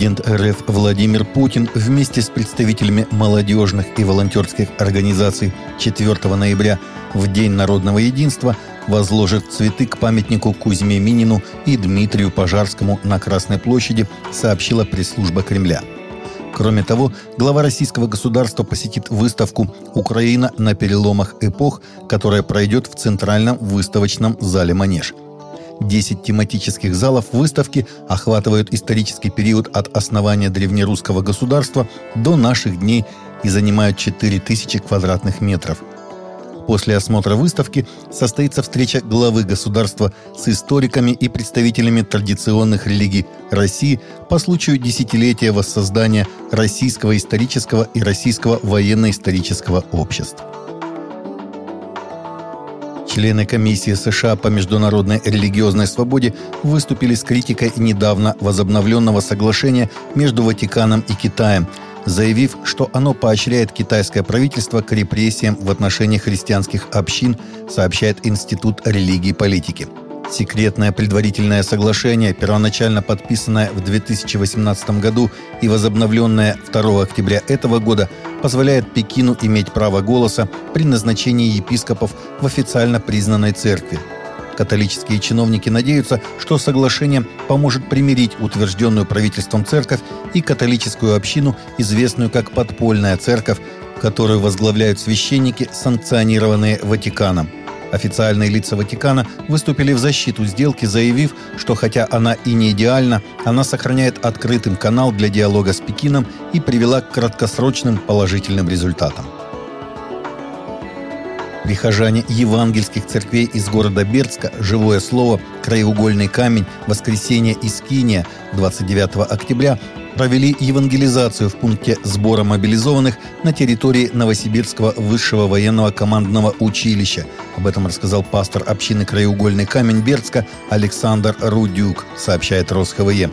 Президент РФ Владимир Путин вместе с представителями молодежных и волонтерских организаций 4 ноября в День народного единства возложит цветы к памятнику Кузьме Минину и Дмитрию Пожарскому на Красной площади, сообщила пресс-служба Кремля. Кроме того, глава российского государства посетит выставку «Украина на переломах эпох», которая пройдет в Центральном выставочном зале «Манеж». 10 тематических залов выставки охватывают исторический период от основания древнерусского государства до наших дней и занимают 4000 квадратных метров. После осмотра выставки состоится встреча главы государства с историками и представителями традиционных религий России по случаю десятилетия воссоздания Российского исторического и Российского военно-исторического общества. Члены комиссии США по международной религиозной свободе выступили с критикой недавно возобновленного соглашения между Ватиканом и Китаем, заявив, что оно поощряет китайское правительство к репрессиям в отношении христианских общин, сообщает Институт религии и политики. Секретное предварительное соглашение, первоначально подписанное в 2018 году и возобновленное 2 октября этого года, позволяет Пекину иметь право голоса при назначении епископов в официально признанной церкви. Католические чиновники надеются, что соглашение поможет примирить утвержденную правительством церковь и католическую общину, известную как подпольная церковь, которую возглавляют священники, санкционированные Ватиканом – Официальные лица Ватикана выступили в защиту сделки, заявив, что хотя она и не идеальна, она сохраняет открытым канал для диалога с Пекином и привела к краткосрочным положительным результатам. Прихожане евангельских церквей из города Бердска «Живое слово», «Краеугольный камень», «Воскресенье» и «Скиния» 29 октября провели евангелизацию в пункте сбора мобилизованных на территории Новосибирского высшего военного командного училища. Об этом рассказал пастор общины «Краеугольный камень» Бердска Александр Рудюк, сообщает РосХВЕ.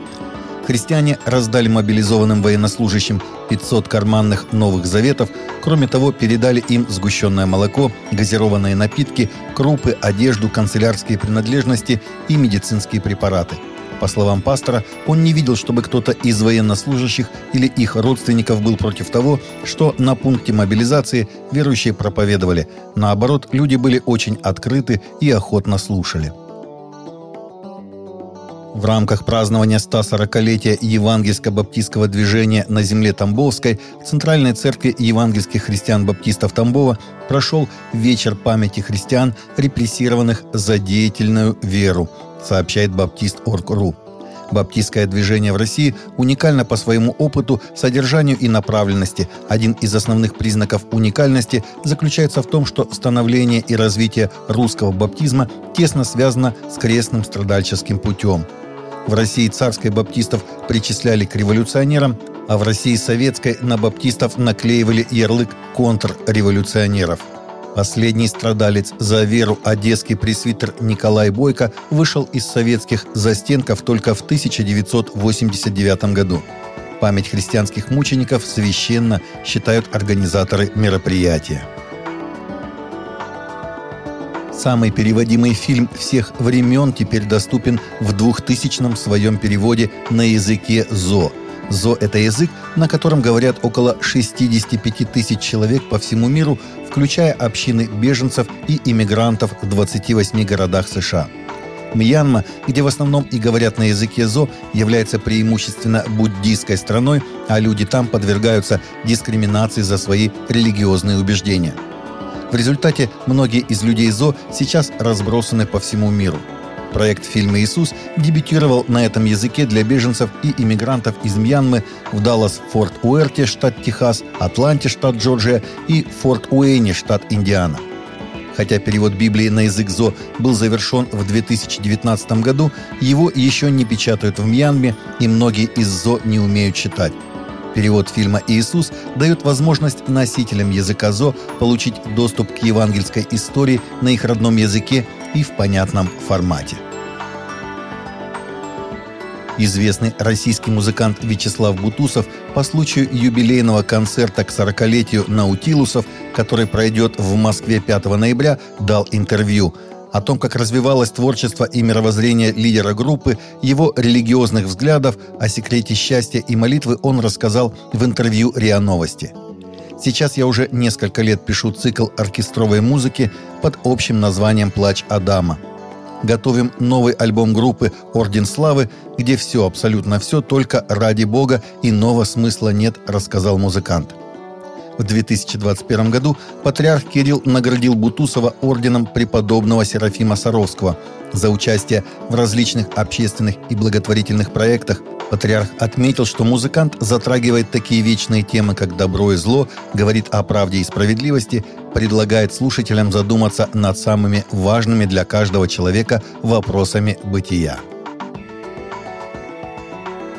Христиане раздали мобилизованным военнослужащим 500 карманных новых заветов. Кроме того, передали им сгущенное молоко, газированные напитки, крупы, одежду, канцелярские принадлежности и медицинские препараты – по словам пастора, он не видел, чтобы кто-то из военнослужащих или их родственников был против того, что на пункте мобилизации верующие проповедовали. Наоборот, люди были очень открыты и охотно слушали. В рамках празднования 140-летия евангельско-баптистского движения на земле Тамбовской в Центральной церкви евангельских христиан-баптистов Тамбова прошел вечер памяти христиан, репрессированных за деятельную веру – сообщает Баптист.орг.ру. Баптистское движение в России уникально по своему опыту, содержанию и направленности. Один из основных признаков уникальности заключается в том, что становление и развитие русского баптизма тесно связано с крестным страдальческим путем. В России царской баптистов причисляли к революционерам, а в России советской на баптистов наклеивали ярлык контрреволюционеров – Последний страдалец за веру одесский пресвитер Николай Бойко вышел из советских застенков только в 1989 году. Память христианских мучеников священно считают организаторы мероприятия. Самый переводимый фильм всех времен теперь доступен в 2000-м своем переводе на языке ЗО – ЗО – это язык, на котором говорят около 65 тысяч человек по всему миру, включая общины беженцев и иммигрантов в 28 городах США. Мьянма, где в основном и говорят на языке ЗО, является преимущественно буддийской страной, а люди там подвергаются дискриминации за свои религиозные убеждения. В результате многие из людей ЗО сейчас разбросаны по всему миру – Проект фильма «Иисус» дебютировал на этом языке для беженцев и иммигрантов из Мьянмы в Даллас-Форт Уэрте, штат Техас, Атланте, штат Джорджия и Форт Уэйне, штат Индиана. Хотя перевод Библии на язык ЗО был завершен в 2019 году, его еще не печатают в Мьянме, и многие из ЗО не умеют читать. Перевод фильма «Иисус» дает возможность носителям языка ЗО получить доступ к евангельской истории на их родном языке и в понятном формате. Известный российский музыкант Вячеслав Бутусов по случаю юбилейного концерта к 40-летию Наутилусов, который пройдет в Москве 5 ноября, дал интервью. О том, как развивалось творчество и мировоззрение лидера группы, его религиозных взглядов, о секрете счастья и молитвы он рассказал в интервью РИА Новости. Сейчас я уже несколько лет пишу цикл оркестровой музыки под общим названием «Плач Адама». Готовим новый альбом группы «Орден Славы», где все, абсолютно все, только ради Бога, иного смысла нет, рассказал музыкант. В 2021 году патриарх Кирилл наградил Бутусова орденом преподобного Серафима Саровского за участие в различных общественных и благотворительных проектах. Патриарх отметил, что музыкант затрагивает такие вечные темы, как добро и зло, говорит о правде и справедливости, предлагает слушателям задуматься над самыми важными для каждого человека вопросами бытия.